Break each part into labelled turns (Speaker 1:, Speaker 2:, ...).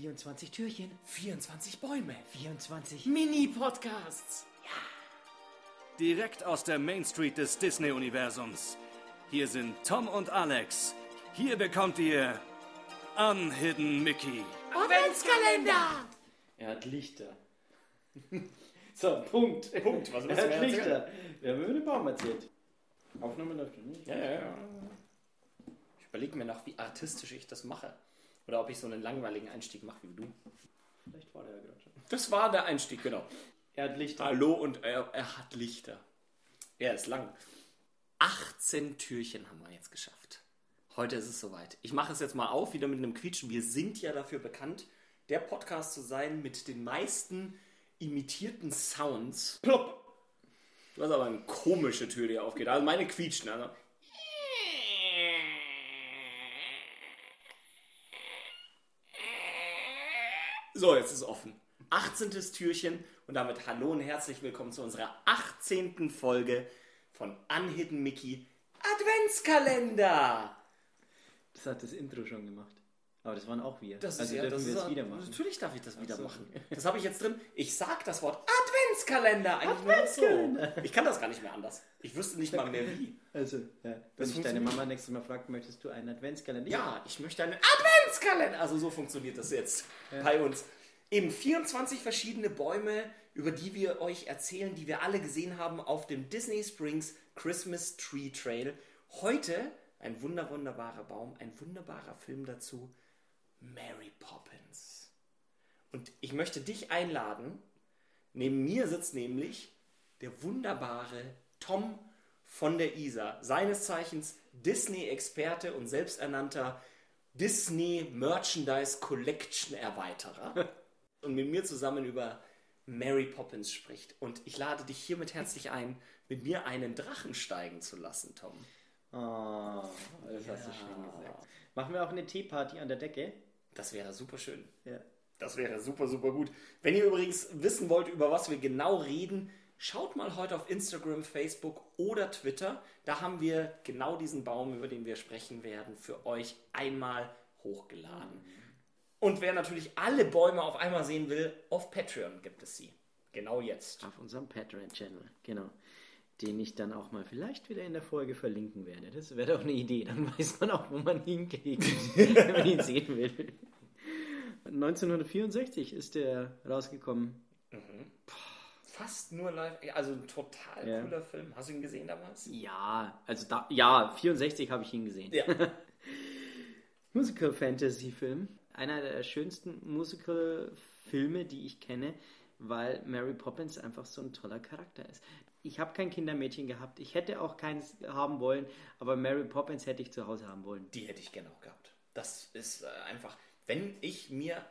Speaker 1: 24 Türchen,
Speaker 2: 24 Bäume.
Speaker 1: 24
Speaker 2: Mini-Podcasts.
Speaker 3: Direkt aus der Main Street des Disney-Universums. Hier sind Tom und Alex. Hier bekommt ihr Unhidden Mickey.
Speaker 2: Adventskalender.
Speaker 1: Er hat Lichter. so, Punkt.
Speaker 2: Punkt. Was
Speaker 1: er hat
Speaker 2: wir erzählen?
Speaker 1: Lichter. Wir haben über den Baum erzählt. Aufnahme läuft nicht.
Speaker 2: Ja, ja, ja. Ich überlege mir noch, wie artistisch ich das mache. Oder ob ich so einen langweiligen Einstieg mache wie du.
Speaker 1: Vielleicht war der ja gerade schon.
Speaker 2: Das war der Einstieg, genau.
Speaker 1: Er hat Lichter.
Speaker 2: Hallo und er, er hat Lichter. Er ist lang. 18 Türchen haben wir jetzt geschafft. Heute ist es soweit. Ich mache es jetzt mal auf, wieder mit einem Quietschen. Wir sind ja dafür bekannt, der Podcast zu sein mit den meisten imitierten Sounds. Plopp! Du hast aber eine komische Tür, die aufgeht. Also meine quietschen. Also. So, jetzt ist offen. 18. Türchen und damit hallo und herzlich willkommen zu unserer 18. Folge von Unhidden Mickey Adventskalender.
Speaker 1: Das hat das Intro schon gemacht. Aber das waren auch wir.
Speaker 2: Das
Speaker 1: also
Speaker 2: ist ja,
Speaker 1: dürfen wir
Speaker 2: ja-
Speaker 1: wieder machen.
Speaker 2: Natürlich darf ich das wieder
Speaker 1: so.
Speaker 2: machen. Das habe ich jetzt drin. Ich sag das Wort Adventskalender eigentlich nur noch so. Ich kann das gar nicht mehr anders. Ich wüsste nicht mal mehr wie.
Speaker 1: Also, ja. wenn dich deine. Mama nächstes Mal fragt, möchtest du einen Adventskalender?
Speaker 2: Ja, ich möchte einen Adventskalender. Also so funktioniert das jetzt bei uns. Eben 24 verschiedene Bäume, über die wir euch erzählen, die wir alle gesehen haben auf dem Disney Springs Christmas Tree Trail. Heute ein wunder wunderbarer Baum, ein wunderbarer Film dazu. Mary Poppins. Und ich möchte dich einladen. Neben mir sitzt nämlich der wunderbare Tom von der Isar, seines Zeichens Disney-Experte und selbsternannter Disney Merchandise Collection Erweiterer. und mit mir zusammen über Mary Poppins spricht. Und ich lade dich hiermit herzlich ein, mit mir einen Drachen steigen zu lassen, Tom.
Speaker 1: Oh, das hast du schön gesagt. Machen wir auch eine Teeparty an der Decke?
Speaker 2: Das wäre super schön.
Speaker 1: Ja.
Speaker 2: Das wäre super, super gut. Wenn ihr übrigens wissen wollt, über was wir genau reden, schaut mal heute auf Instagram, Facebook oder Twitter. Da haben wir genau diesen Baum, über den wir sprechen werden, für euch einmal hochgeladen. Und wer natürlich alle Bäume auf einmal sehen will, auf Patreon gibt es sie. Genau jetzt.
Speaker 1: Auf unserem Patreon-Channel, genau. Den ich dann auch mal vielleicht wieder in der Folge verlinken werde. Das wäre doch eine Idee. Dann weiß man auch, wo man hinklickt, wenn man ihn sehen will. 1964 ist der rausgekommen.
Speaker 2: Fast nur live. Also ein total
Speaker 1: Ja.
Speaker 2: cooler Film. Hast du ihn gesehen damals?
Speaker 1: Ja, also da, ja, 64 habe ich ihn gesehen.
Speaker 2: Ja.
Speaker 1: Musical-Fantasy-Film. Einer der schönsten Musical-Filme, die ich kenne, weil Mary Poppins einfach so ein toller Charakter ist. Ich habe kein Kindermädchen gehabt. Ich hätte auch keins haben wollen, aber Mary Poppins hätte ich zu Hause haben wollen.
Speaker 2: Die hätte ich gerne auch gehabt. Das ist äh, einfach, wenn ich mir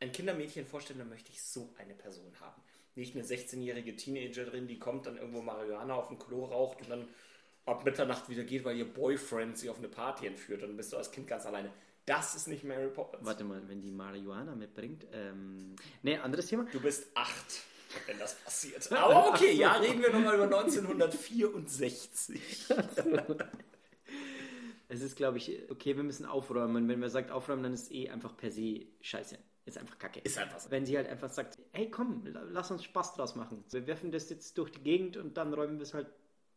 Speaker 2: ein Kindermädchen vorstelle, dann möchte ich so eine Person haben. Nicht eine 16-jährige Teenagerin, die kommt, dann irgendwo Marihuana auf dem Klo raucht und dann ab Mitternacht wieder geht, weil ihr Boyfriend sie auf eine Party entführt und dann bist du als Kind ganz alleine. Das ist nicht Mary Poppins.
Speaker 1: Warte mal, wenn die Marihuana mitbringt. Ähm, ne, anderes Thema.
Speaker 2: Du bist acht, wenn das passiert. Aber okay, ja, reden wir nochmal über 1964.
Speaker 1: Es ist, glaube ich, okay, wir müssen aufräumen. Und wenn man sagt aufräumen, dann ist eh einfach per se scheiße. Ist einfach kacke.
Speaker 2: Ist einfach so.
Speaker 1: Wenn sie halt einfach sagt, hey komm, la- lass uns Spaß draus machen. Wir werfen das jetzt durch die Gegend und dann räumen wir es halt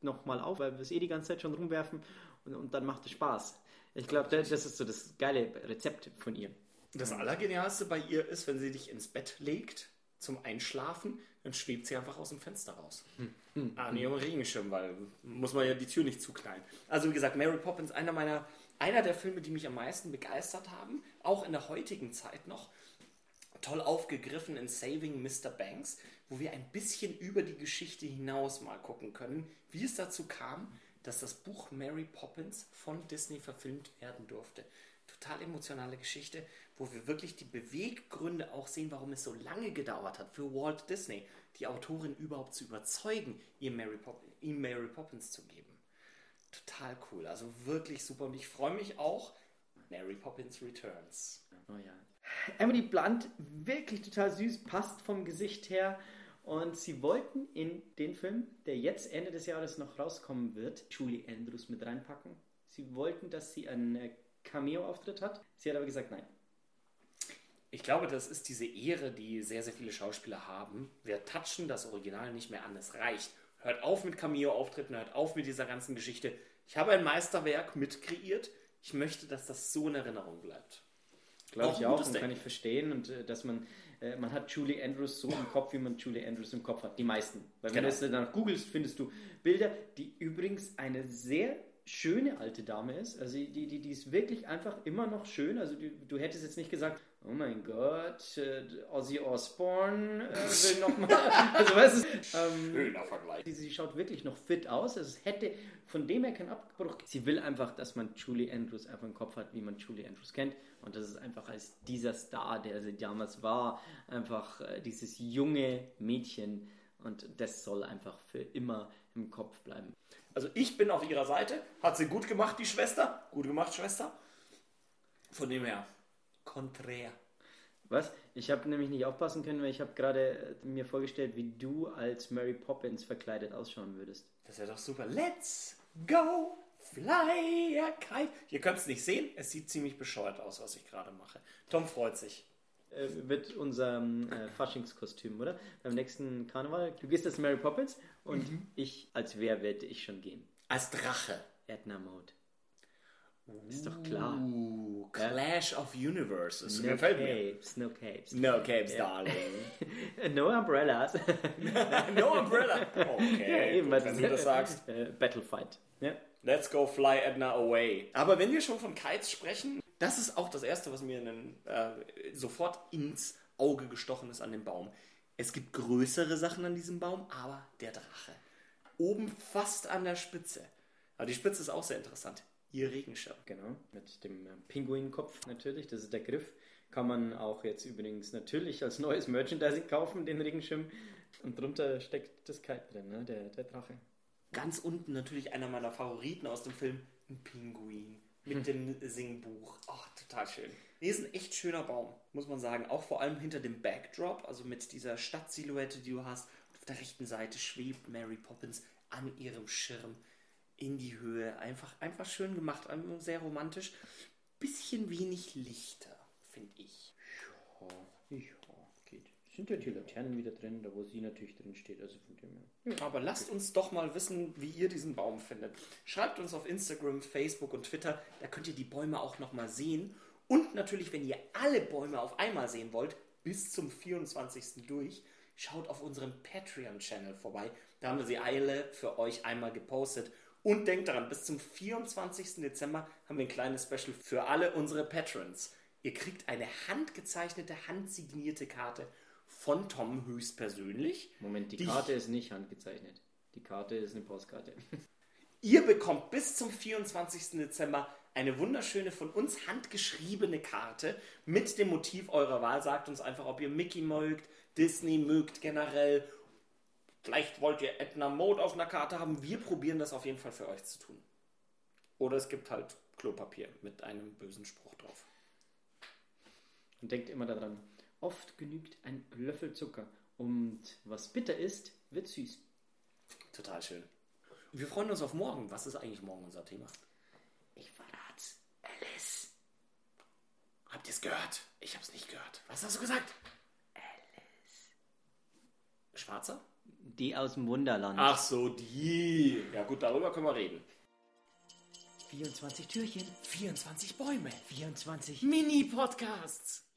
Speaker 1: nochmal auf, weil wir es eh die ganze Zeit schon rumwerfen und, und dann macht es Spaß. Ich glaube, das, ist so das geile Rezept von ihr.
Speaker 2: Das Allergenialste bei ihr ist, wenn sie dich ins Bett legt zum Einschlafen, dann schwebt sie einfach aus dem Fenster raus. An ihrem Regenschirm, weil muss man ja die Tür nicht zuknallen. Also wie gesagt, Mary Poppins, einer meiner, einer der Filme, die mich am meisten begeistert haben, auch in der heutigen Zeit noch. Toll aufgegriffen in Saving Mr. Banks, wo wir ein bisschen über die Geschichte hinaus mal gucken können, wie es dazu kam, dass das Buch Mary Poppins von Disney verfilmt werden durfte. Total emotionale Geschichte, wo wir wirklich die Beweggründe auch sehen, warum es so lange gedauert hat für Walt Disney, die Autorin überhaupt zu überzeugen, ihr Mary Pop ihm Mary Poppins zu geben. Total cool, also wirklich super und ich freue mich auch. Mary Poppins Returns.
Speaker 1: Oh ja. Emily Blunt, wirklich total süß, passt vom Gesicht her. Und sie wollten in den Film, der jetzt Ende des Jahres noch rauskommen wird, Julie Andrews mit reinpacken. Sie wollten, dass sie einen äh, Cameo-Auftritt hat. Sie hat aber gesagt, nein.
Speaker 2: Ich glaube, das ist diese Ehre, die sehr, sehr viele Schauspieler haben. Wir touchen das Original nicht mehr an. Es reicht. Hört auf mit Cameo-Auftritten, hört auf mit dieser ganzen Geschichte. Ich habe ein Meisterwerk mitkreiert. Ich möchte, dass das so in Erinnerung bleibt.
Speaker 1: Glaube
Speaker 2: Auch
Speaker 1: ich auch und
Speaker 2: Ding.
Speaker 1: kann ich verstehen. Und äh, dass man, äh, man hat Julie Andrews so im Kopf, wie man Julie Andrews im Kopf hat. Die meisten. Weil wenn
Speaker 2: Genau.
Speaker 1: du es danach googelst, findest du Bilder, die übrigens eine sehr schöne alte Dame ist. Also die, die, die ist wirklich einfach immer noch schön. Also du, du hättest jetzt nicht gesagt, oh mein Gott, äh, Ozzy Osbourne äh, will nochmal. also weißt du, ähm,
Speaker 2: Schöner Vergleich.
Speaker 1: Sie, sie schaut wirklich noch fit aus. Also es hätte von dem her keinen Abbruch. Sie will einfach, dass man Julie Andrews einfach im Kopf hat, wie man Julie Andrews kennt. Und das ist einfach als dieser Star, der sie damals war, einfach äh, dieses junge Mädchen. Und das soll einfach für immer im Kopf bleiben.
Speaker 2: Also ich bin auf ihrer Seite. Hat sie gut gemacht, die Schwester. Gut gemacht, Schwester. Von dem her. Konträr.
Speaker 1: Was? Ich habe nämlich nicht aufpassen können, weil ich habe gerade äh, mir vorgestellt, wie du als Mary Poppins verkleidet ausschauen würdest.
Speaker 2: Das wäre doch super. Let's go fly a kite. Ihr könnt es nicht sehen. Es sieht ziemlich bescheuert aus, was ich gerade mache. Tom freut sich.
Speaker 1: äh, wird unser ähm, äh, Faschingskostüm, oder? Beim nächsten Karneval. Du gehst als Mary Poppins und ich als wer werde ich schon gehen?
Speaker 2: Als Drache.
Speaker 1: Edna Mode. Ist doch klar.
Speaker 2: Uh, Clash of Universes.
Speaker 1: No
Speaker 2: Gefällt mir.
Speaker 1: capes, no capes.
Speaker 2: No capes, darling.
Speaker 1: no umbrellas.
Speaker 2: no umbrella. Okay,
Speaker 1: Eben,
Speaker 2: gut,
Speaker 1: was
Speaker 2: wenn du das sagst.
Speaker 1: Äh, Battlefight. Ja.
Speaker 2: Let's go fly Edna away. Aber wenn wir schon von Kites sprechen, das ist auch das Erste, was mir in den, äh, sofort ins Auge gestochen ist an dem Baum. Es gibt größere Sachen an diesem Baum, aber der Drache. Oben fast an der Spitze. Aber die Spitze ist auch sehr interessant. Ihr Regenschirm.
Speaker 1: Genau, mit dem äh, Pinguinkopf natürlich, das ist der Griff. Kann man auch jetzt übrigens natürlich als neues Merchandising kaufen, den Regenschirm. Und drunter steckt das Kite drin, ne? der, der Drache.
Speaker 2: Ganz unten natürlich einer meiner Favoriten aus dem Film, ein Pinguin mit dem Singbuch. Oh, total schön. Nee, ist ein echt schöner Baum, muss man sagen. Auch vor allem hinter dem Backdrop, also mit dieser Stadtsilhouette, die du hast. Und auf der rechten Seite schwebt Mary Poppins an ihrem Schirm in die Höhe. Einfach, einfach schön gemacht, sehr romantisch. Bisschen wenig Lichter, finde ich.
Speaker 1: Ja, ja, geht. Sind ja die Laternen wieder drin, da wo sie natürlich drin steht, also von dem her.
Speaker 2: Aber lasst uns doch mal wissen, wie ihr diesen Baum findet. Schreibt uns auf Instagram, Facebook und Twitter, da könnt ihr die Bäume auch nochmal sehen. Und natürlich, wenn ihr alle Bäume auf einmal sehen wollt, bis zum 24. durch, schaut auf unserem Patreon-Channel vorbei. Da haben wir sie alle für euch einmal gepostet. Und denkt daran, bis zum 24. Dezember haben wir ein kleines Special für alle unsere Patrons. Ihr kriegt eine handgezeichnete, handsignierte Karte von Tom höchstpersönlich.
Speaker 1: Moment, die,
Speaker 2: Die-
Speaker 1: Karte ist nicht handgezeichnet. Die Karte ist eine Postkarte.
Speaker 2: Ihr bekommt bis zum 24. Dezember eine wunderschöne von uns handgeschriebene Karte mit dem Motiv eurer Wahl. Sagt uns einfach, ob ihr Mickey mögt, Disney mögt generell. Vielleicht wollt ihr Edna Mode auf einer Karte haben. Wir probieren das auf jeden Fall für euch zu tun. Oder es gibt halt Klopapier mit einem bösen Spruch drauf.
Speaker 1: Und denkt immer daran, oft genügt ein Löffel Zucker. Und was bitter ist, wird süß.
Speaker 2: Total schön. Wir freuen uns auf morgen. Was ist eigentlich morgen unser Thema?
Speaker 1: Ich verrat's. Alice.
Speaker 2: Habt ihr es gehört? Ich hab's nicht gehört. Was hast du gesagt? Alice. Schwarzer?
Speaker 1: Die aus dem Wunderland.
Speaker 2: Ach so, die. Ja gut, darüber können wir reden.
Speaker 1: 24 Türchen.
Speaker 2: 24 Bäume.
Speaker 1: 24.
Speaker 2: Mini-Podcasts.